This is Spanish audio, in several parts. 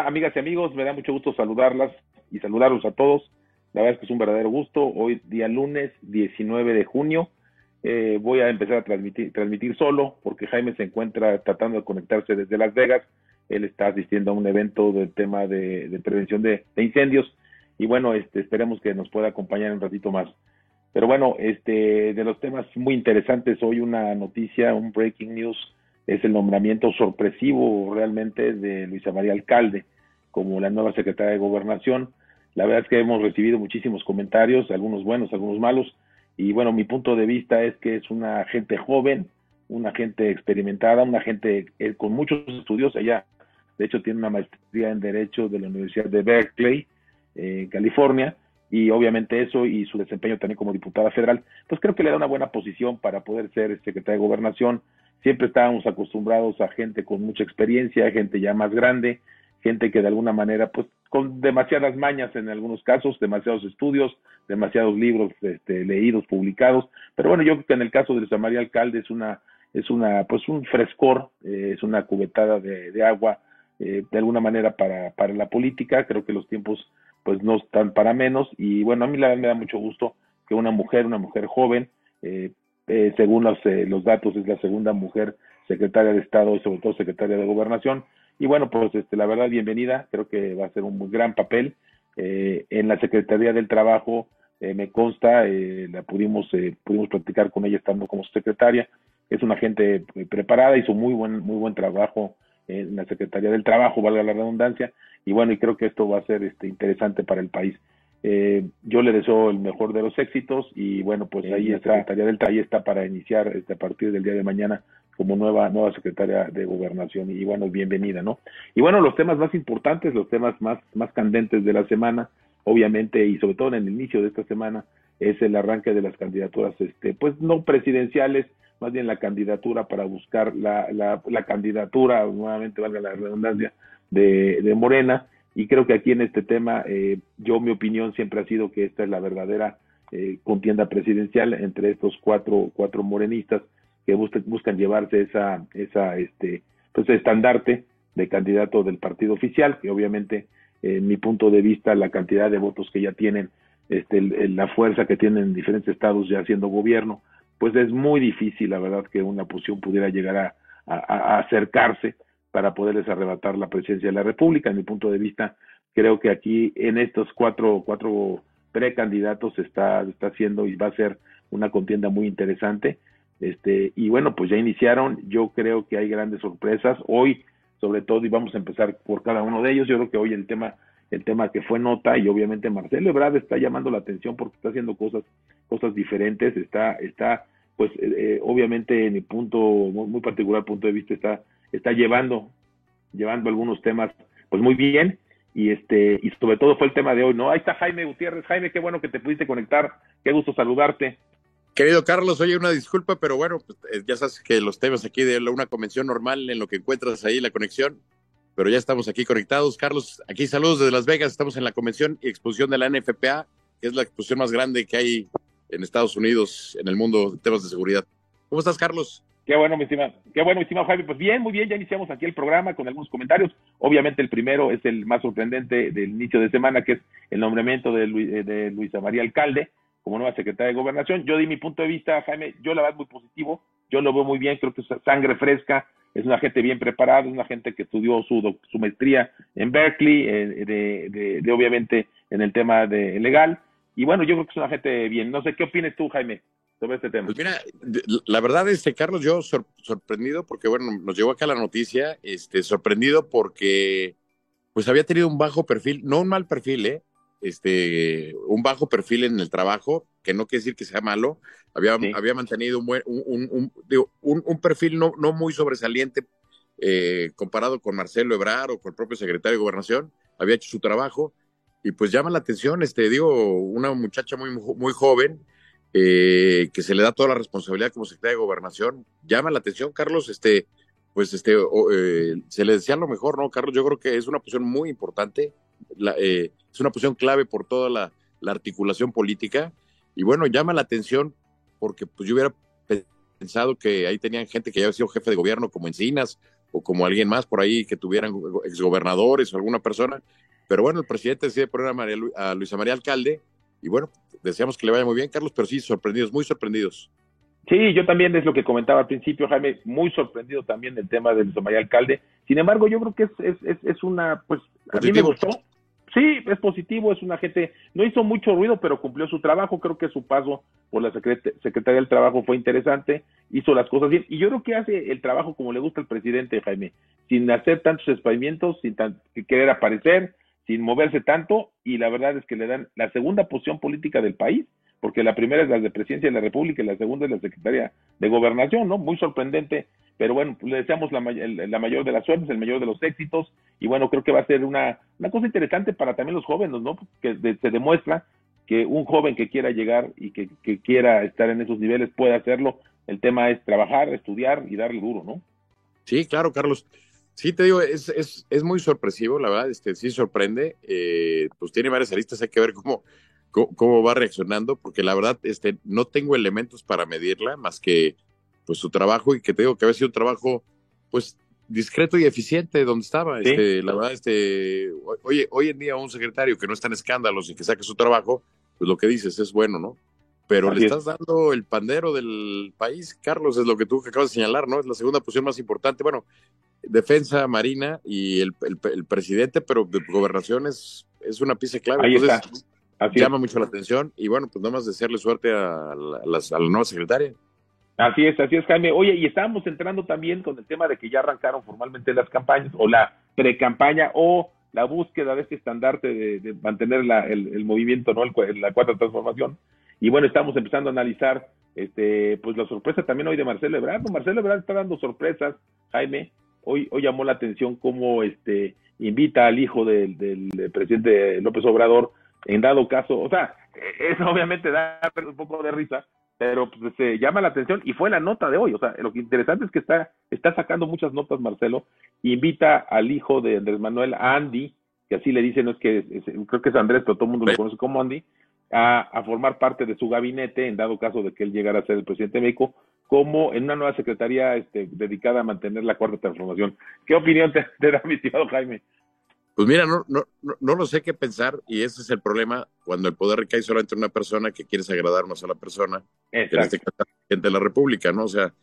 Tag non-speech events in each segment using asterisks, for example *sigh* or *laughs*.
Amigas y amigos, me da mucho gusto saludarlas y saludarlos a todos. La verdad es que es un verdadero gusto. Hoy, día lunes 19 de junio, eh, voy a empezar a transmitir, transmitir solo porque Jaime se encuentra tratando de conectarse desde Las Vegas. Él está asistiendo a un evento del tema de, prevención de, incendios y bueno, este, esperemos que nos pueda acompañar un ratito más. Pero bueno, este, de los temas muy interesantes, hoy una noticia, un breaking news es el nombramiento sorpresivo realmente de Luisa María Alcalde como la nueva secretaria de Gobernación. La verdad es que hemos recibido muchísimos comentarios, algunos buenos, algunos malos, y bueno, mi punto de vista es que es una gente joven, una gente experimentada, una gente eh, con muchos estudios. Ella, de hecho, tiene una maestría en Derecho de la Universidad de Berkeley, en California, y obviamente eso y su desempeño también como diputada federal, pues creo que le da una buena posición para poder ser secretaria de Gobernación siempre estábamos acostumbrados a gente con mucha experiencia, gente ya más grande, gente que de alguna manera, pues con demasiadas mañas en algunos casos, demasiados estudios, demasiados libros este, leídos, publicados, pero bueno, yo creo que en el caso de Luisa María Alcalde es una, es una, pues un frescor, eh, es una cubetada de, agua, eh, de alguna manera para, para la política, creo que los tiempos pues no están para menos, y bueno, a mí la verdad me da mucho gusto que una mujer, una mujer joven, eh, eh, según los, eh, los datos es la segunda mujer secretaria de Estado y sobre todo secretaria de Gobernación. Y bueno, pues este, la verdad, bienvenida, creo que va a ser un muy gran papel. Eh, en la Secretaría del Trabajo, me consta, la pudimos, pudimos platicar con ella estando como secretaria. Es una gente preparada, hizo muy buen, muy buen trabajo en la Secretaría del Trabajo, valga la redundancia. Y bueno, y creo que esto va a ser este, interesante para el país. Eh, yo le deseo el mejor de los éxitos y bueno, pues ahí está, Secretaría del ahí está para iniciar este, a partir del día de mañana como nueva nueva secretaria de gobernación. Y bueno, bienvenida, ¿no? Y bueno, los temas más importantes, los temas más más candentes de la semana, obviamente y sobre todo en el inicio de esta semana es el arranque de las candidaturas este pues no presidenciales, más bien la candidatura para buscar la la, la candidatura, nuevamente valga la redundancia de, de Morena y creo que aquí en este tema, eh, yo mi opinión siempre ha sido que esta es la verdadera eh, contienda presidencial entre estos cuatro, cuatro morenistas que buscan, llevarse esa, esa este, pues estandarte de candidato del partido oficial, que obviamente, en mi punto de vista, la cantidad de votos que ya tienen, este, la fuerza que tienen en diferentes estados ya haciendo gobierno, pues es muy difícil, la verdad, que una posición pudiera llegar a acercarse para poderles arrebatar la presidencia de la República. En mi punto de vista, creo que aquí en estos cuatro, cuatro precandidatos está, está haciendo y va a ser una contienda muy interesante. Este, y bueno, pues ya iniciaron, yo creo que hay grandes sorpresas. Hoy, sobre todo, y vamos a empezar por cada uno de ellos, yo creo que hoy el tema, el tema que fue nota, y obviamente Marcelo Ebrard está llamando la atención porque está haciendo cosas, cosas diferentes, está, está, pues eh, eh, obviamente en mi punto, muy particular punto de vista, está está llevando, llevando algunos temas pues muy bien y este y sobre todo fue el tema de hoy, ¿no? Ahí está Jaime Gutiérrez. Jaime, qué bueno que te pudiste conectar. Qué gusto saludarte. Querido Carlos, oye, una disculpa, pero bueno, pues, eh, ya sabes que los temas aquí de una convención normal en lo que encuentras ahí la conexión, pero ya estamos aquí conectados. Carlos, aquí saludos desde Las Vegas, estamos en la convención y exposición de la NFPA, que es la exposición más grande que hay en Estados Unidos en el mundo de temas de seguridad. ¿Cómo estás, Carlos? Qué bueno, mi estimado, qué bueno, estimado Javi. Pues bien, muy bien, ya iniciamos aquí el programa con algunos comentarios. Obviamente el primero es el más sorprendente del inicio de semana, que es el nombramiento de, eh, de Luisa María Alcalde como nueva secretaria de Gobernación. Yo di mi punto de vista, Jaime, yo la verdad muy positivo, yo lo veo muy bien, creo que es sangre fresca, es una gente bien preparada, es una gente que estudió su, su maestría en Berkeley, eh, de, de, de, obviamente en el tema de legal, y bueno, yo creo que es una gente bien. No sé, ¿qué opinas tú, Jaime? Sobre este tema? Pues mira, la verdad, este Carlos, yo sorprendido porque, bueno, nos llegó acá la noticia, este, sorprendido porque, pues había tenido un bajo perfil, no un mal perfil, ¿eh? Este, un bajo perfil en el trabajo, que no quiere decir que sea malo, había, había mantenido un, un, un, un, perfil no, no muy sobresaliente eh, comparado con Marcelo Ebrard o con el propio secretario de Gobernación, había hecho su trabajo y pues llama la atención, este, digo, una muchacha muy, muy joven, eh, que se le da toda la responsabilidad como secretaria de gobernación. Llama la atención, Carlos, este, pues este, eh, se le decía lo mejor, ¿no, Carlos? Yo creo que es una posición muy importante, eh, es una posición clave por toda la, articulación política, y bueno, llama la atención porque pues yo hubiera pensado que ahí tenían gente que ya había sido jefe de gobierno como Encinas o como alguien más por ahí que tuvieran exgobernadores o alguna persona. Pero bueno, el presidente decide poner a, María, a Luisa María Alcalde y bueno, deseamos que le vaya muy bien, Carlos, pero sí, sorprendidos, muy sorprendidos. Sí, yo también es lo que comentaba al principio, Jaime, muy sorprendido también del tema del María Alcalde. Sin embargo, yo creo que es, es, es, una, pues, a mí me gustó. Sí, es positivo, es una gente, no hizo mucho ruido, pero cumplió su trabajo. Creo que su paso por la Secretaría del Trabajo fue interesante, hizo las cosas bien. Y yo creo que hace el trabajo como le gusta al presidente, Jaime, sin hacer tantos experimentos, sin querer aparecer, sin moverse tanto. Y la verdad es que le dan la segunda posición política del país porque la primera es la de Presidencia de la República y la segunda es la Secretaría de Gobernación, ¿no? Muy sorprendente, pero bueno, le deseamos la, la, mayor de las suertes, el mayor de los éxitos, y bueno, creo que va a ser una, una cosa interesante para también los jóvenes, ¿no? Que se demuestra que un joven que quiera llegar y que, que, quiera estar en esos niveles puede hacerlo. El tema es trabajar, estudiar y darle duro, ¿no? Sí, claro, Carlos. Sí, te digo, es, es, es muy sorpresivo, la verdad, este, sí sorprende. Eh, pues tiene varias aristas, hay que ver cómo, cómo, va reaccionando, porque la verdad este, no tengo elementos para medirla más que pues su trabajo y que te digo que había sido un trabajo pues discreto y eficiente donde estaba. Este, la verdad, este, oye, hoy en día un secretario que no está en escándalos y que saque su trabajo, pues lo que dices es bueno, ¿no? Pero le estás dando el pandero del país, Carlos, es lo que tú acabas de señalar, ¿no? Es la segunda posición más importante. Bueno, defensa, marina y el, el, presidente, pero de gobernación es, es una pieza clave. Ahí está llama mucho la atención y bueno, pues nada más desearle suerte a la, a la nueva secretaria. Así es, así es, Jaime. Oye, y estábamos entrando también con el tema de que ya arrancaron formalmente las campañas, o la pre-campaña, o la búsqueda de este estandarte de, mantener la, el, movimiento, ¿no? la cuarta transformación. Y bueno, estamos empezando a analizar, este, pues la sorpresa también hoy de Marcelo Ebrard. Marcelo Ebrard está dando sorpresas, Jaime. Hoy, hoy llamó la atención cómo este, invita al hijo del, del presidente López Obrador en dado caso, o sea, eso obviamente da un poco de risa, pero pues, se llama la atención y fue la nota de hoy. O sea, lo que interesante es que está, está sacando muchas notas Marcelo, invita al hijo de Andrés Manuel, a Andy, que así le dicen, no es que creo que es Andrés, pero todo el mundo lo conoce como Andy, a, a, formar parte de su gabinete en dado caso de que él llegara a ser el presidente de México, como en una nueva secretaría este, dedicada a mantener la cuarta transformación. ¿Qué opinión te, te da, mi estimado Jaime? Pues mira, no, no, no, lo sé qué pensar y ese es el problema cuando el poder recae solamente en una persona que quieres agradar a la persona, en este caso, gente de la República, ¿no? O sea,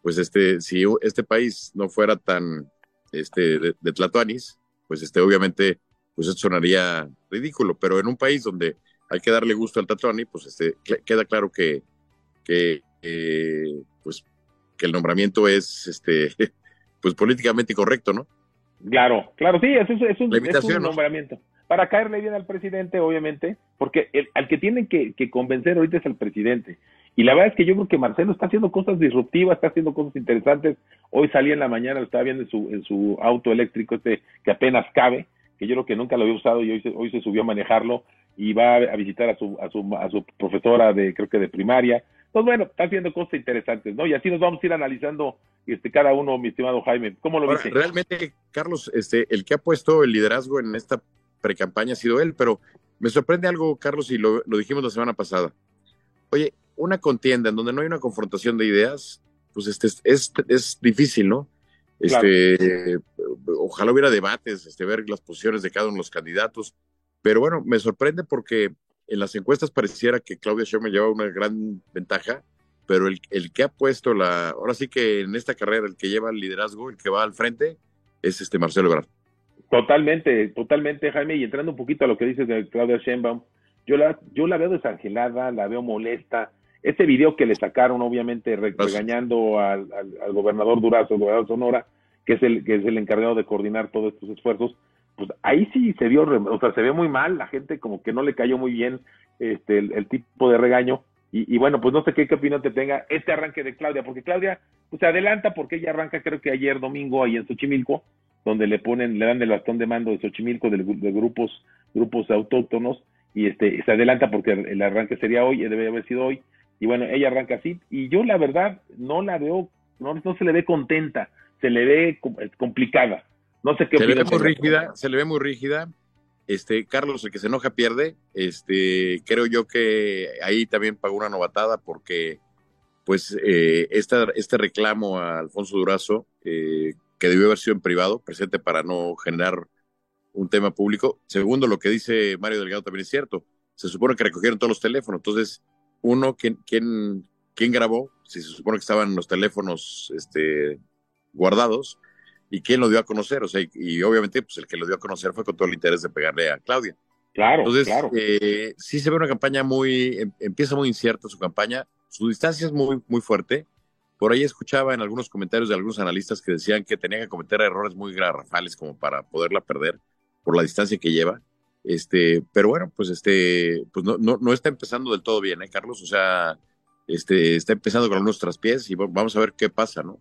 pues este, si este país no fuera tan este, de, de Tlatuanis, pues este, obviamente, pues esto sonaría ridículo, pero en un país donde hay que darle gusto al Tlatuani, pues este, queda claro que, que eh, pues, que el nombramiento es este, *laughs* pues políticamente correcto, ¿no? Claro, claro, sí, es, es, un, es un nombramiento. Para caerle bien al presidente, obviamente, porque el, al que tienen que, convencer ahorita es el presidente. Y la verdad es que yo creo que Marcelo está haciendo cosas disruptivas, está haciendo cosas interesantes. Hoy salí en la mañana, lo estaba viendo en su, en su auto eléctrico este que apenas cabe, que yo creo que nunca lo había usado y hoy se, hoy se subió a manejarlo y va a visitar a su, a su, a su profesora de, creo que de primaria. Pues bueno, está haciendo cosas interesantes, ¿no? Y así nos vamos a ir analizando este, cada uno, mi estimado Jaime. ¿Cómo lo dice? Realmente, Carlos, este, el que ha puesto el liderazgo en esta precampaña ha sido él, pero me sorprende algo, Carlos, y lo, dijimos la semana pasada. Oye, una contienda en donde no hay una confrontación de ideas, pues este, es, es difícil, ¿no? Este, ojalá hubiera debates, este, ver las posiciones de cada uno de los candidatos. Pero bueno, me sorprende porque en las encuestas pareciera que Claudia Sheinbaum lleva una gran ventaja, pero el, el, que ha puesto la, ahora sí que en esta carrera el que lleva el liderazgo, el que va al frente, es este Marcelo Ebrard. Totalmente, totalmente, Jaime, y entrando un poquito a lo que dices de Claudia Sheinbaum, yo la, yo la veo desangelada, la veo molesta. Ese video que le sacaron, obviamente, regañando al, al, gobernador Durazo, el gobernador Sonora, que es el que es el encargado de coordinar todos estos esfuerzos, pues ahí sí se vio, o sea, se ve muy mal, la gente como que no le cayó muy bien este el, tipo de regaño. Y, bueno, pues no sé qué, opinión te tenga este arranque de Claudia, porque Claudia pues, se adelanta porque ella arranca creo que ayer domingo ahí en Xochimilco, donde le ponen, le dan el bastón de mando de Xochimilco de, de grupos, grupos autóctonos, y este se adelanta porque el, arranque sería hoy, debe haber sido hoy, y bueno, ella arranca así, y yo la verdad no la veo, no, no se le ve contenta, se le ve complicada. No sé qué se le ve muy rígida, se le ve muy rígida. Este, Carlos, el que se enoja pierde. Este, creo yo que ahí también pagó una novatada porque, pues, eh, este reclamo a Alfonso Durazo, eh, que debió haber sido en privado, presente para no generar un tema público. Segundo, lo que dice Mario Delgado también es cierto. Se supone que recogieron todos los teléfonos. Entonces, uno, ¿quién, quién, quién grabó? Si se supone que estaban los teléfonos este, guardados. ¿Y quién lo dio a conocer? O sea, y, obviamente, pues el que lo dio a conocer fue con todo el interés de pegarle a Claudia. Claro, Entonces, claro. Eh, sí se ve una campaña muy, em, empieza muy incierta su campaña. Su distancia es muy, muy fuerte. Por ahí escuchaba en algunos comentarios de algunos analistas que decían que tenía que cometer errores muy garrafales como para poderla perder por la distancia que lleva. Este, pero bueno, pues este, pues no, no, no está empezando del todo bien, ¿eh, Carlos? O sea, este, está empezando con algunos traspiés y vamos a ver qué pasa, ¿no?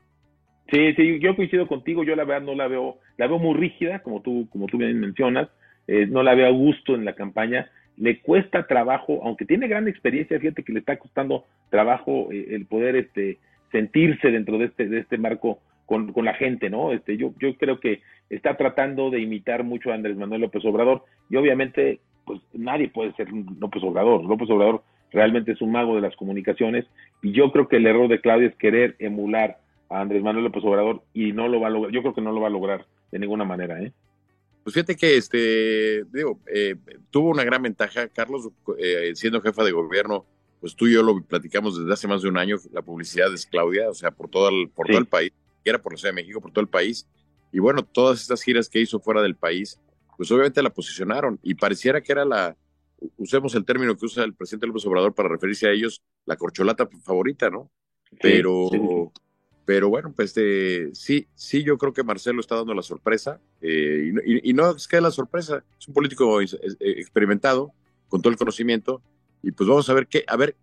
Sí, sí, yo coincido contigo, yo la verdad no la veo, la veo muy rígida, como tú, como tú bien mencionas, eh, no la veo a gusto en la campaña, le cuesta trabajo, aunque tiene gran experiencia, fíjate que le está costando trabajo eh, el poder este sentirse dentro de este, de este marco con, con, la gente, ¿no? Este, yo, yo creo que está tratando de imitar mucho a Andrés Manuel López Obrador y obviamente, pues nadie puede ser López Obrador. López Obrador realmente es un mago de las comunicaciones y yo creo que el error de Claudia es querer emular a Andrés Manuel López Obrador y no lo va a lograr. Yo creo que no lo va a lograr de ninguna manera, ¿eh? Pues fíjate que este, digo, eh, tuvo una gran ventaja, Carlos, eh, siendo jefa de gobierno, pues tú y yo lo platicamos desde hace más de un año, la publicidad es Claudia, o sea, por todo el, por sí. todo el país, era por la Ciudad de México, por todo el país. Y bueno, todas estas giras que hizo fuera del país, pues obviamente la posicionaron y pareciera que era la, usemos el término que usa el presidente López Obrador para referirse a ellos, la corcholata favorita, ¿no? Pero, sí, sí. Pero bueno, pues este, sí, sí, yo creo que Marcelo está dando la sorpresa eh, y, y, no es que la sorpresa, es un político experimentado, con todo el conocimiento, y pues vamos a ver qué, a ver,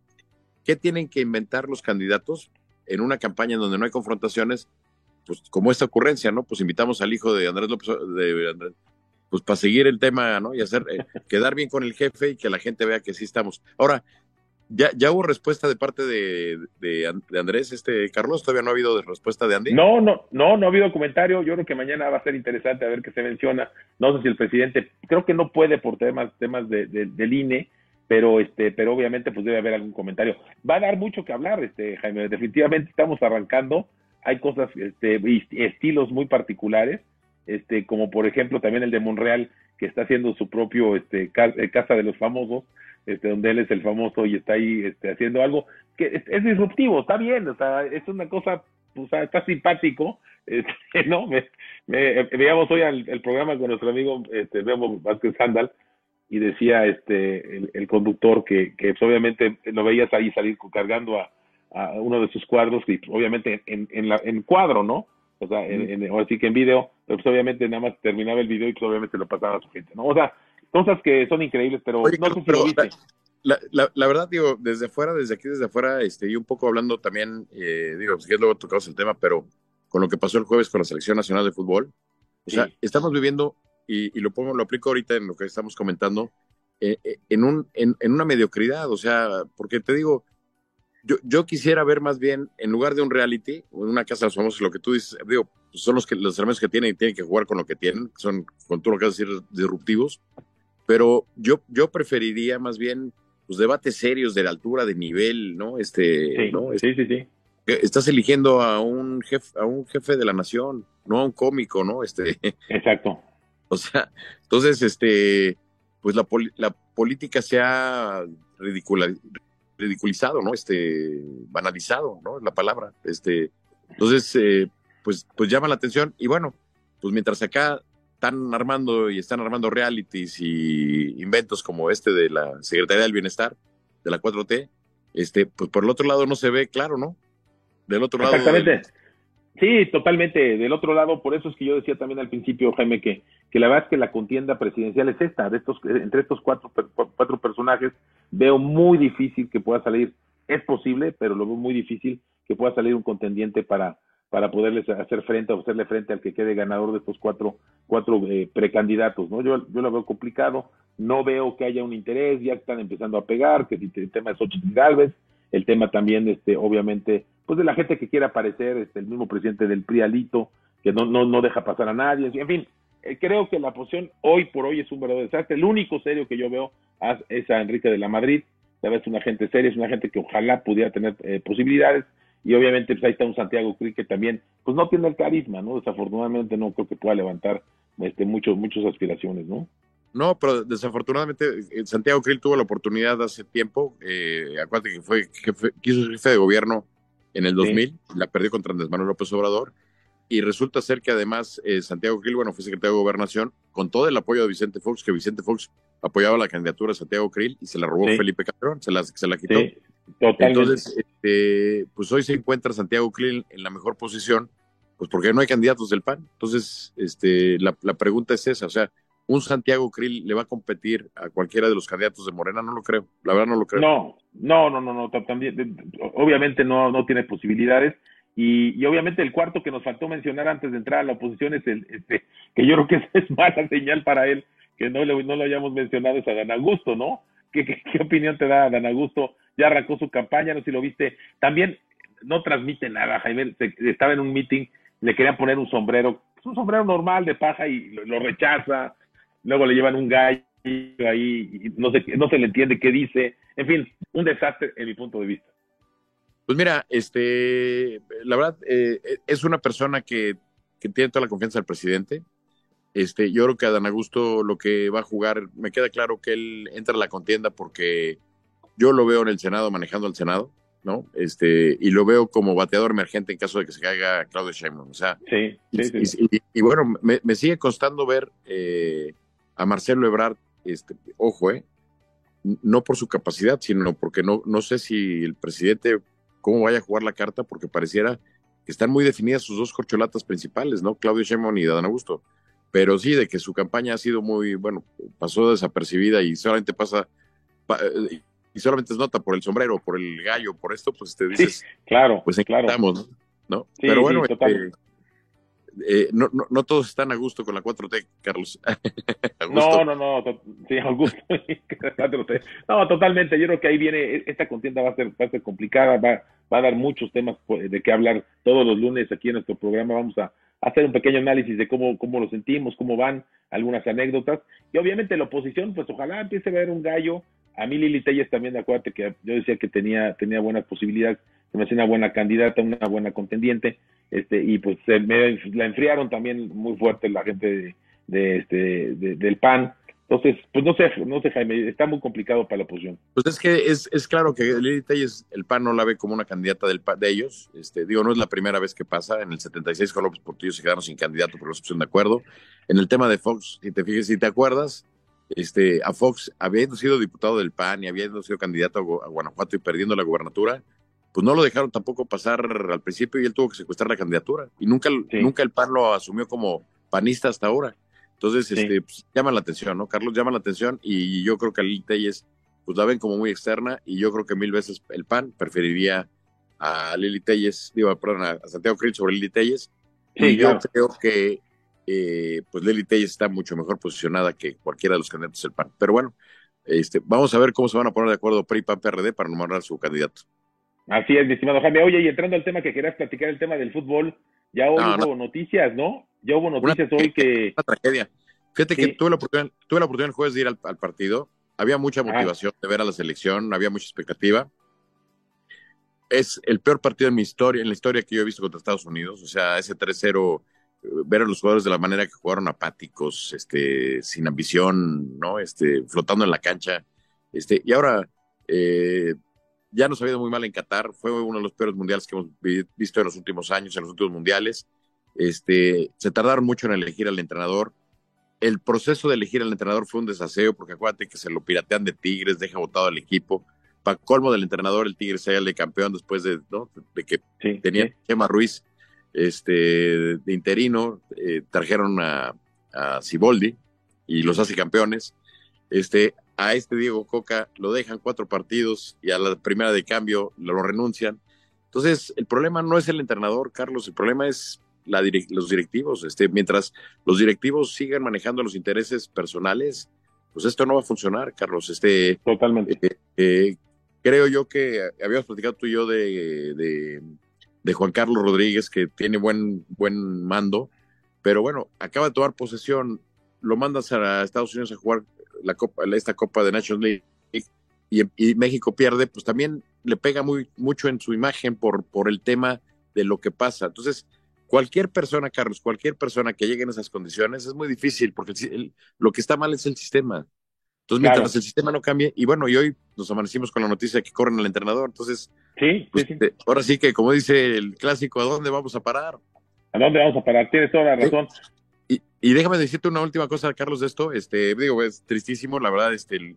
qué tienen que inventar los candidatos en una campaña donde no hay confrontaciones, pues como esta ocurrencia, ¿no? Pues invitamos al hijo de Andrés López, de pues para seguir el tema, ¿no? Y hacer, eh, quedar bien con el jefe y que la gente vea que sí estamos. Ahora, ya, ya hubo respuesta de parte de, de, de, Andrés, este Carlos, todavía no ha habido respuesta de Andy. No, no, no, no ha habido comentario. Yo creo que mañana va a ser interesante a ver qué se menciona. No sé si el presidente, creo que no puede por temas, temas de, de, del INE, pero este, pero obviamente pues debe haber algún comentario. Va a dar mucho que hablar, este Jaime. Definitivamente estamos arrancando. Hay cosas, este, estilos muy particulares, este, como por ejemplo también el de Monreal que está haciendo su propio este casa de los famosos, este, donde él es el famoso y está ahí este, haciendo algo que es, es disruptivo, está bien, o sea, es una cosa, o sea, está simpático, *laughs* este, ¿no? Me, me, veíamos hoy el, el, programa con nuestro amigo este, Bebo Vázquez Sandal y decía este el, el conductor que, que pues, obviamente lo veías ahí salir cargando a, a uno de sus cuadros y obviamente en, en, la, en cuadro, ¿no? O sea, en, en, ahora sí que en video, pero pues obviamente nada más terminaba el video y pues obviamente lo pasaba a su gente, ¿no? O sea, cosas que son increíbles, pero Oye, no sé si pero lo viste. La, la, la, verdad, digo, desde afuera, desde aquí, desde afuera, este, y un poco hablando también, eh, digo, si es luego tocamos el tema, pero con lo que pasó el jueves con la Selección Nacional de Fútbol, o sea, sí. estamos viviendo, y, y, lo pongo, lo aplico ahorita en lo que estamos comentando, eh, eh, en, un, en, en, una mediocridad, o sea, porque te digo, yo, yo quisiera ver más bien, en lugar de un reality, o en una casa de los famosos, lo que tú dices, digo, pues son los, que, los elementos que tienen y tienen que jugar con lo que tienen, son, con tú lo que vas a decir, disruptivos, pero yo, yo preferiría más bien pues, debates serios de la altura, de nivel, ¿no? Este, sí, ¿no? sí, sí, sí. Estás eligiendo a un jefe, a un jefe de la nación, no a un cómico, ¿no? Este. *laughs* Exacto. O sea, entonces, este, pues la, la política se ha ridicula, ridiculizado, ¿no? Este, banalizado, ¿no? La palabra. Este, entonces, eh, pues, pues llama la atención. Y bueno, pues mientras acá están armando y están armando realities y inventos como este de la Secretaría del Bienestar, de la 4T, este, pues por el otro lado no se ve claro, ¿no? Del otro lado. Exactamente. Sí, totalmente. Del otro lado, por eso es que yo decía también al principio, Jaime, que, que la verdad es que la contienda presidencial es esta, de estos, entre estos cuatro, cuatro personajes, veo muy difícil que pueda salir, es posible, pero lo veo muy difícil que pueda salir un contendiente para, para poderles hacer frente o hacerle frente al que quede ganador de estos cuatro, cuatro eh, precandidatos, ¿no? Yo, yo lo veo complicado, no veo que haya un interés, ya están empezando a pegar, que el tema es Xochitl Galvez, el tema también, este, obviamente, pues de la gente que quiera aparecer, este, el mismo presidente del PRI, Alito, que no, no, no deja pasar a nadie, en fin, eh, creo que la posición hoy por hoy es un verdadero desastre, el único serio que yo veo es a Enrique de la Madrid, es una gente seria, es una gente que ojalá pudiera tener eh, posibilidades, y obviamente pues ahí está un Santiago Krill que también pues no tiene el carisma, ¿no? Desafortunadamente no creo que pueda levantar este, muchos, muchas aspiraciones, ¿no? No, pero desafortunadamente eh, Santiago Krill tuvo la oportunidad hace tiempo, eh, acuérdate que fue jefe, quiso jefe de gobierno en el 2000, la perdió contra Andrés Manuel López Obrador, y resulta ser que además eh, Santiago Krill, bueno, fue secretario de Gobernación, con todo el apoyo de Vicente Fox, que Vicente Fox apoyaba la candidatura de Santiago Krill y se la robó Felipe Calderón, se la, se la quitó. Entonces, este, pues hoy se encuentra Santiago Krill en la mejor posición, pues porque no hay candidatos del PAN. Entonces, este, la, pregunta es esa, o sea, un Santiago Krill le va a competir a cualquiera de los candidatos de Morena, no lo creo, la verdad no lo creo. No, no, no, no, no también, obviamente no, no tiene posibilidades. Y, y, obviamente el cuarto que nos faltó mencionar antes de entrar a la oposición es el, este, que yo creo que *laughs* es mala señal para él, que no, le, no lo hayamos mencionado, es a Dan Augusto, ¿no? ¿Qué, qué, opinión te da Dan Augusto? Ya arrancó su campaña, no sé si lo viste. También no transmite nada, Jaime, estaba en un meeting, le querían poner un sombrero, un sombrero normal de paja y lo, lo rechaza, luego le llevan un gallo ahí, y no, se, no se le entiende qué dice, en fin, un desastre en mi punto de vista. Pues mira, este, la verdad, eh, es una persona que, que, tiene toda la confianza del presidente. Este, yo creo que a Dan Augusto lo que va a jugar, me queda claro que él entra a la contienda porque yo lo veo en el Senado manejando al Senado, ¿no? Este, y lo veo como bateador emergente en caso de que se caiga Claudio Sheinbaum. O sea, sí, sí, sí. Y, y, y, bueno, me, me, sigue costando ver eh, a Marcelo Ebrard, este, ojo, eh, no por su capacidad, sino porque no, no sé si el presidente cómo vaya a jugar la carta, porque pareciera que están muy definidas sus dos corcholatas principales, ¿no? Claudio Sheinbaum y Dan Augusto. Pero sí, de que su campaña ha sido muy, bueno, pasó desapercibida y solamente pasa, y solamente es nota por el sombrero, por el gallo, por esto, pues te dices, sí, claro, pues claro. estamos, ¿no? Sí, Pero bueno, sí, este, eh, no, no, no, todos están a gusto con la 4T, Carlos. *laughs* no, no, no, sí, Augusto. *laughs* no, totalmente. Yo creo que ahí viene, esta contienda va a ser, va a ser complicada, va, va a dar muchos temas de qué hablar todos los lunes aquí en nuestro programa. Vamos a hacer un pequeño análisis de cómo, cómo lo sentimos, cómo van, algunas anécdotas. Y obviamente la oposición, pues ojalá empiece a ver un gallo. A mí Lili Telles también, acuérdate que yo decía que tenía, tenía buenas posibilidades, se me hacía una buena candidata, una buena contendiente este y pues se me, la enfriaron también muy fuerte la gente de, de este de, del PAN entonces pues no sé no sé Jaime está muy complicado para la oposición pues es que es, es claro que Lili Telles el PAN no la ve como una candidata del de ellos este digo no es la primera vez que pasa en el 76 con López Portillo se quedaron sin candidato por la opción de acuerdo en el tema de Fox si te fijas si te acuerdas este a Fox habiendo sido diputado del PAN y habiendo sido candidato a, Guanajuato y perdiendo la gubernatura pues no lo dejaron tampoco pasar al principio y él tuvo que secuestrar la candidatura. Y nunca, sí. nunca el PAN lo asumió como panista hasta ahora. Entonces, sí. este, pues, llama la atención, ¿no? Carlos llama la atención y yo creo que a Lili Telles, pues la ven como muy externa y yo creo que mil veces el PAN preferiría a Lili Telles, digo, perdón, a Santiago Krill sobre Lili Telles. Sí, y yo creo que eh, pues Lili Telles está mucho mejor posicionada que cualquiera de los candidatos del PAN. Pero bueno, este, vamos a ver cómo se van a poner de acuerdo PRI, PAN, PRD para nombrar su candidato. Así es, mi estimado Jaime. Oye, y entrando al tema que querías platicar, el tema del fútbol, ya hoy no, hubo no. noticias, ¿no? Ya hubo noticias una, hoy que... Una tragedia. Fíjate sí. que tuve la, oportunidad, tuve la oportunidad el jueves de ir al, al partido. Había mucha motivación de ver a la selección, había mucha expectativa. Es el peor partido en mi historia, en la historia que yo he visto contra Estados Unidos. O sea, ese 3-0, ver a los jugadores de la manera que jugaron apáticos, este, sin ambición, ¿no? Este, flotando en la cancha. Este, y ahora, eh, ya nos ha ido muy mal en Qatar, fue uno de los peores mundiales que hemos visto en los últimos años, en los últimos mundiales. Este, se tardaron mucho en elegir al entrenador. El proceso de elegir al entrenador fue un desaseo, porque acuérdate que se lo piratean de Tigres, deja votado al equipo. Para colmo del entrenador, el Tigres sale de campeón después de, ¿no? de que sí, tenía sí. Chema Ruiz este, de interino, eh, trajeron a, a Ciboldi y los hace campeones. Este, a este Diego Coca lo dejan cuatro partidos y a la primera de cambio lo renuncian. Entonces, el problema no es el entrenador, Carlos, el problema es la direct los directivos. Este, mientras los directivos sigan manejando los intereses personales, pues esto no va a funcionar, Carlos. Este, Totalmente. Eh, eh, creo yo que habíamos platicado tú y yo de, de, de, Juan Carlos Rodríguez, que tiene buen, buen mando, pero bueno, acaba de tomar posesión, lo mandas a Estados Unidos a jugar la Copa, esta Copa de Nations League y, y, México pierde, pues también le pega muy, mucho en su imagen por, por el tema de lo que pasa. Entonces, cualquier persona, Carlos, cualquier persona que llegue en esas condiciones es muy difícil porque lo que está mal es el sistema. Entonces, mientras el sistema no cambie, y bueno, y hoy nos amanecimos con la noticia de que corren al entrenador, entonces, sí, pues, eh, ahora sí que, como dice el clásico, ¿a dónde vamos a parar? ¿A dónde vamos a parar? Tienes toda la razón. Y, déjame decirte una última cosa, Carlos, de esto, este, digo, es tristísimo, la verdad, este,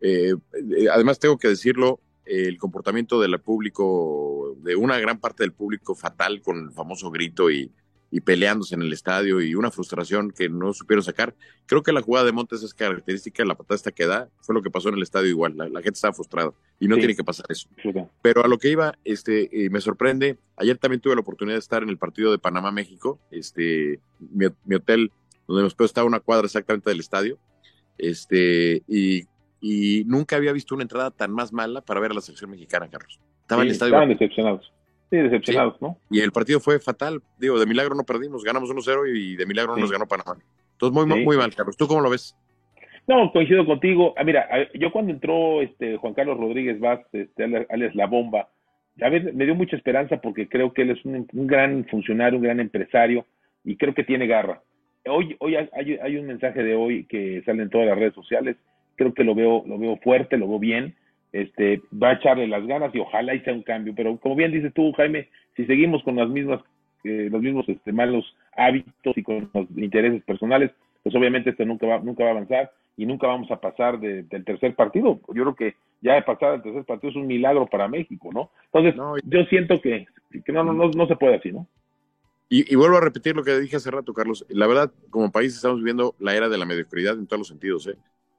eh, eh, además tengo que decirlo, el comportamiento del público, de una gran parte del público fatal con el famoso grito y, y peleándose en el estadio y una frustración que no supieron sacar. Creo que la jugada de Montes es característica, la patada esta que da, fue lo que pasó en el estadio igual, la, gente estaba frustrada y no tiene que pasar eso. Pero a lo que iba, este, eh, me sorprende, ayer también tuve la oportunidad de estar en el partido de Panamá-México, este, mi, hotel donde nos estaba una cuadra exactamente del estadio, este, y, y, nunca había visto una entrada tan más mala para ver a la selección mexicana, Carlos. Estaba en el estadio. Estaban decepcionados. Sí, decepcionados, ¿no? Y el partido fue fatal. Digo, de milagro no perdimos, ganamos 1-0 y de milagro no nos ganó Panamá. Entonces, muy, muy mal, Carlos. ¿Tú cómo lo ves? No, coincido contigo. Ah, mira, yo cuando entró este Juan Carlos Rodríguez Vaz, este, alias La Bomba, a ver, me dio mucha esperanza porque creo que él es un, gran funcionario, un gran empresario y creo que tiene garra. Hoy, hoy hay, hay, un mensaje de hoy que sale en todas las redes sociales. Creo que lo veo, lo veo fuerte, lo veo bien este, va a echarle las ganas y ojalá y sea un cambio. Pero como bien dices tú, Jaime, si seguimos con las mismas, eh, los mismos este, malos hábitos y con los intereses personales, pues obviamente esto nunca va, nunca va a avanzar y nunca vamos a pasar del tercer partido. Yo creo que ya de pasar al tercer partido es un milagro para México, ¿no? Entonces, yo siento que, que no, no, no, no se puede así, ¿no? Y, y, vuelvo a repetir lo que dije hace rato, Carlos. La verdad, como país estamos viviendo la era de la mediocridad en todos los sentidos. ¿eh?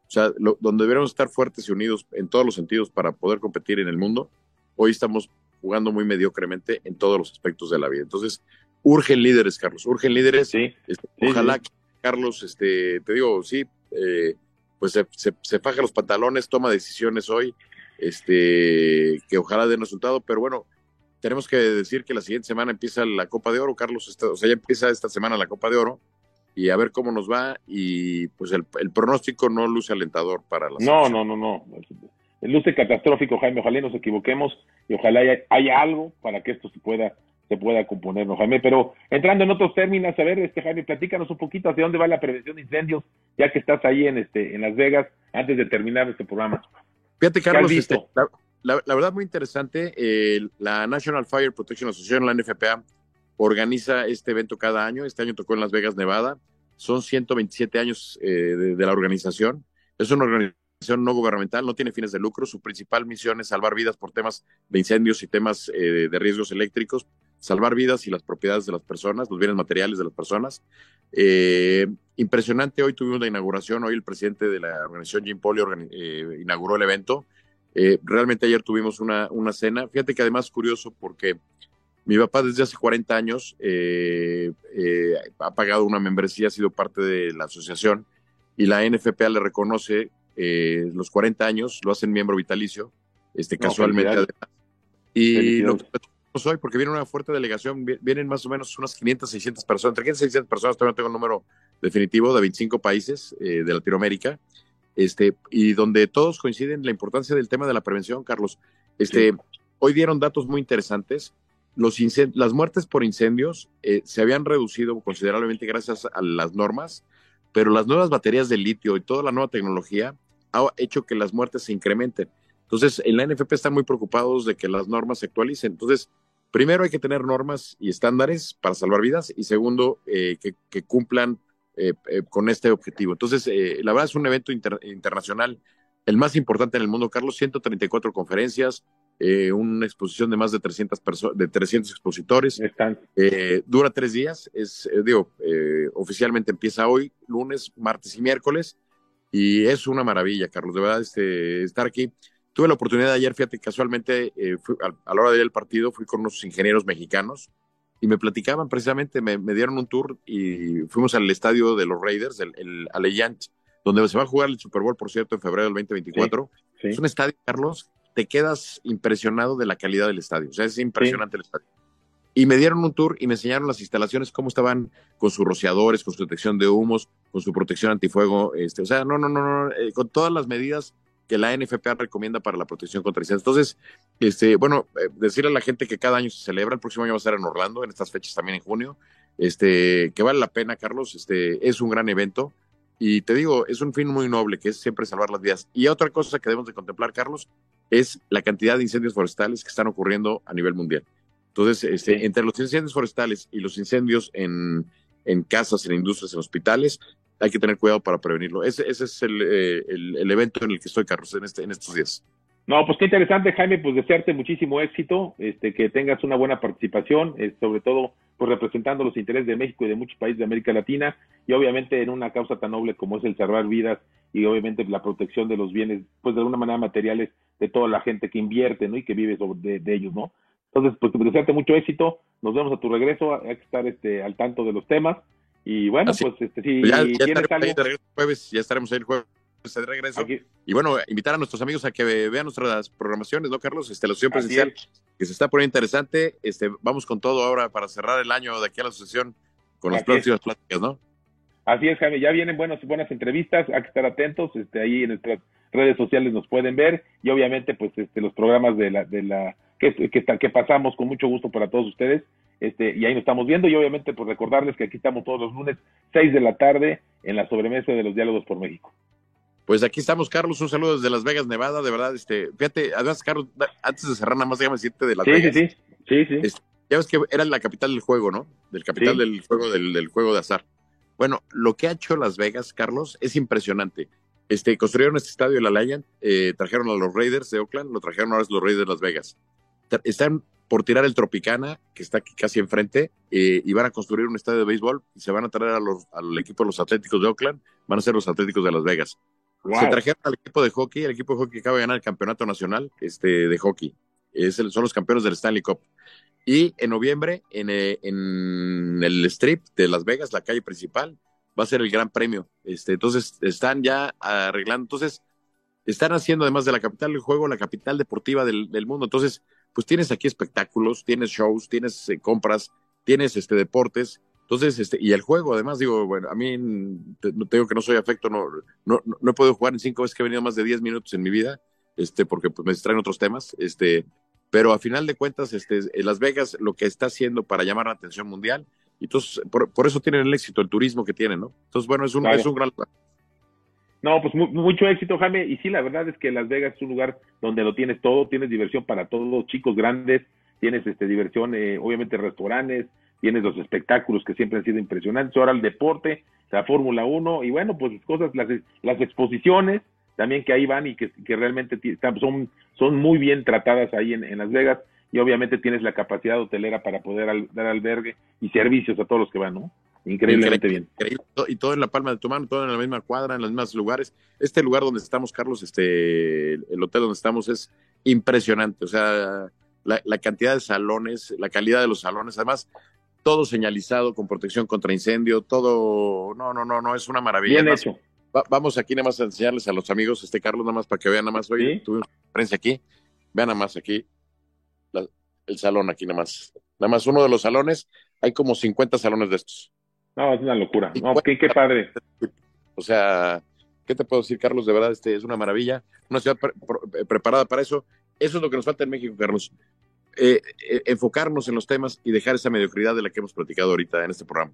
O sea, donde deberíamos estar fuertes y unidos en todos los sentidos para poder competir en el mundo, hoy estamos jugando muy mediocremente en todos los aspectos de la vida. Entonces, urgen líderes, Carlos, urgen líderes. Sí, este, ojalá que Carlos, este, te digo, sí, eh, pues se, se, faja los pantalones, toma decisiones hoy, este, que ojalá den resultado, pero bueno, tenemos que decir que la siguiente semana empieza la Copa de Oro, Carlos, o sea, ya empieza esta semana la Copa de Oro, y a ver cómo nos va. Y pues el, pronóstico no luce alentador para la No, no, no, no. Luce catastrófico, Jaime. Ojalá nos equivoquemos y ojalá haya, algo para que esto se pueda se pueda componer, ¿no, Jaime? Pero entrando en otros términos, a ver, este Jaime, platícanos un poquito hacia dónde va la prevención de incendios, ya que estás ahí en este en Las Vegas, antes de terminar este programa. Fíjate, Carlos, este, la, la, verdad muy interesante, la National Fire Protection Association, la NFPA, organiza este evento cada año. Este año tocó en Las Vegas, Nevada. Son 127 años eh, de, la organización. Es una organización no gubernamental, no tiene fines de lucro. Su principal misión es salvar vidas por temas de incendios y temas eh, de riesgos eléctricos, salvar vidas y las propiedades de las personas, los bienes materiales de las personas. Eh, impresionante, hoy tuvimos la inauguración, hoy el presidente de la organización Jim Polly inauguró el evento. realmente ayer tuvimos una, una cena. Fíjate que además curioso porque mi papá desde hace 40 años eh, eh, ha pagado una membresía, ha sido parte de la asociación y la NFPA le reconoce eh, los 40 años, lo hacen miembro vitalicio, este, casualmente. y lo que hoy, porque viene una fuerte delegación, vienen más o menos unas 500, 600 personas, entre 500 y 600 personas, todavía no tengo el número definitivo, de 25 países de Latinoamérica, este, y donde todos coinciden la importancia del tema de la prevención, Carlos. Este, Hoy dieron datos muy interesantes los las muertes por incendios eh, se habían reducido considerablemente gracias a las normas, pero las nuevas baterías de litio y toda la nueva tecnología ha hecho que las muertes se incrementen. Entonces, en la NFP están muy preocupados de que las normas se actualicen. Entonces, primero hay que tener normas y estándares para salvar vidas y segundo, eh, que, cumplan eh, con este objetivo. Entonces, la verdad es un evento internacional, el más importante en el mundo, Carlos, 134 conferencias, eh, una exposición de más de 300, de 300 expositores. Eh, dura tres días, es, eh, digo, oficialmente empieza hoy, lunes, martes y miércoles, y es una maravilla, Carlos, de verdad, este, estar aquí. Tuve la oportunidad de ayer, fíjate, casualmente, a, la hora de ir al partido, fui con unos ingenieros mexicanos y me platicaban precisamente, me, dieron un tour y fuimos al estadio de los Raiders, el, el donde se va a jugar el Super Bowl, por cierto, en febrero del 2024. Es un estadio, Carlos, te quedas impresionado de la calidad del estadio. O sea, es impresionante el estadio. Y me dieron un tour y me enseñaron las instalaciones, cómo estaban con sus rociadores, con su detección de humos, con su protección antifuego. Este, o sea, no, no, no, no, eh, con todas las medidas que la NFPA recomienda para la protección contra incendios. Entonces, este, bueno, eh, decirle a la gente que cada año se celebra, el próximo año va a ser en Orlando, en estas fechas también en junio, este, que vale la pena, Carlos, este, es un gran evento. Y te digo, es un fin muy noble, que es siempre salvar las vidas. Y otra cosa que debemos de contemplar, Carlos, es la cantidad de incendios forestales que están ocurriendo a nivel mundial. Entonces, este, entre los incendios forestales y los incendios en, en casas, en industrias, en hospitales, hay que tener cuidado para prevenirlo. Ese, ese es eh, el, el, evento en el que estoy, Carlos, en, este, en estos días. No, pues qué interesante, Jaime, pues desearte muchísimo éxito, este, que tengas una buena participación, eh, sobre todo pues representando los intereses de México y de muchos países de América Latina, y obviamente en una causa tan noble como es el salvar vidas y obviamente la protección de los bienes, pues de alguna manera materiales de toda la gente que invierte, ¿no? Y que vive sobre de, de ellos, ¿no? Entonces, pues desearte mucho éxito, nos vemos a tu regreso, hay que estar este, al tanto de los temas, y bueno, pues este, si ya, ya estaremos ahí de regreso jueves, ya estaremos ahí el jueves de regreso. Aquí. Y bueno, invitar a nuestros amigos a que vean nuestras programaciones, ¿no, Carlos? Este, la sesión presencial, que se está poniendo interesante. Este, vamos con todo ahora para cerrar el año de aquí a la asociación con las próximas pláticas, ¿no? Así es, Jaime, ya vienen buenas, buenas entrevistas, hay que estar atentos, este, ahí en nuestras redes sociales nos pueden ver y obviamente pues este, los programas de la, de la que, que, que pasamos con mucho gusto para todos ustedes este, y ahí nos estamos viendo y obviamente pues recordarles que aquí estamos todos los lunes 6 de la tarde en la sobremesa de los diálogos por México. Pues aquí estamos, Carlos, un saludo desde Las Vegas, Nevada, de verdad, este, fíjate, además, Carlos, antes de cerrar, nada más déjame decirte de Las sí, Vegas. Sí, sí, sí, sí. Este, ya ves que era la capital del juego, ¿no? Del capital sí. del juego, del, del, juego de azar. Bueno, lo que ha hecho Las Vegas, Carlos, es impresionante. Este, construyeron este estadio de la Lion, eh, trajeron a los Raiders de Oakland, lo trajeron ahora los Raiders de Las Vegas. Están por tirar el Tropicana, que está aquí casi enfrente, eh, y van a construir un estadio de béisbol y se van a traer a los, al equipo de los Atléticos de Oakland, van a ser los Atléticos de Las Vegas. Wow. Se trajeron al equipo de hockey, el equipo de hockey acaba de ganar el campeonato nacional este, de hockey. Es el, son los campeones del Stanley Cup. Y en noviembre, en, eh, en, el strip de Las Vegas, la calle principal, va a ser el gran premio. Este, entonces, están ya arreglando. Entonces, están haciendo, además de la capital del juego, la capital deportiva del, del mundo. Entonces, pues tienes aquí espectáculos, tienes shows, tienes eh, compras, tienes este deportes. Entonces, este, y el juego, además, digo, bueno, a mí te, te digo que no soy afecto, no, no, no he podido jugar en cinco veces que he venido más de 10 minutos en mi vida, este, porque pues, me distraen otros temas, este, pero a final de cuentas, este, Las Vegas lo que está haciendo para llamar la atención mundial, y entonces, por, por eso tienen el éxito, el turismo que tienen, ¿no? Entonces, bueno, es un, claro. es un gran lugar. No, pues mucho éxito, Jaime. Y sí, la verdad es que Las Vegas es un lugar donde lo tienes todo, tienes diversión para todos, chicos grandes, tienes este diversión, eh, obviamente restaurantes, tienes los espectáculos que siempre han sido impresionantes, ahora el deporte, la Fórmula 1 y bueno, pues cosas, las, las exposiciones también que ahí van y que, que realmente son, son muy bien tratadas ahí en, en Las Vegas y obviamente tienes la capacidad hotelera para poder al, dar albergue y servicios a todos los que van, ¿no? Increíblemente increíble, bien. Increíble. Y todo en la palma de tu mano, todo en la misma cuadra, en los mismos lugares. Este lugar donde estamos, Carlos, este, el hotel donde estamos es impresionante. O sea, la, la cantidad de salones, la calidad de los salones, además, todo señalizado con protección contra incendio, todo, no, no, no, no, es una maravilla. Bien hecho. Va, vamos aquí nada más a enseñarles a los amigos, este Carlos, nada más para que vean nada más, hoy ¿Sí? tuvimos prensa aquí, vean nada más aquí, la, el salón aquí nada más. Nada más uno de los salones, hay como 50 salones de estos. No, es una locura. No, qué, qué padre. O sea, ¿qué te puedo decir, Carlos? De verdad, este es una maravilla. Una ciudad pre pre preparada para eso. Eso es lo que nos falta en México, Carlos. Eh, eh, enfocarnos en los temas y dejar esa mediocridad de la que hemos platicado ahorita en este programa.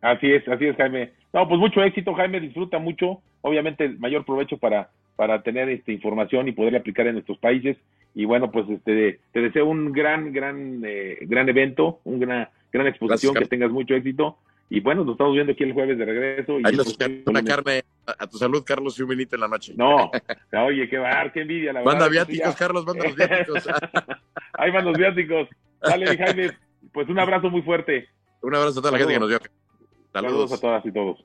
Así es, así es, Jaime. No, pues mucho éxito, Jaime. Disfruta mucho. Obviamente, el mayor provecho para, para tener esta información y poderla aplicar en nuestros países. Y bueno, pues este, te deseo un gran, gran, eh, gran evento, una gran exposición, Gracias, que tengas mucho éxito y bueno, nos estamos viendo aquí el jueves de regreso. Y Ahí nos una carne a, a, tu salud, Carlos, y un vinito en la noche. No, *laughs* oye, qué bar, qué envidia, la manda verdad. viáticos, ya. Carlos, manda los viáticos. *laughs* Ahí van los viáticos. Dale, Jaime, pues un abrazo muy fuerte. Un abrazo a toda la Saludos. gente que nos vio. Saludos. Saludos a todas y todos.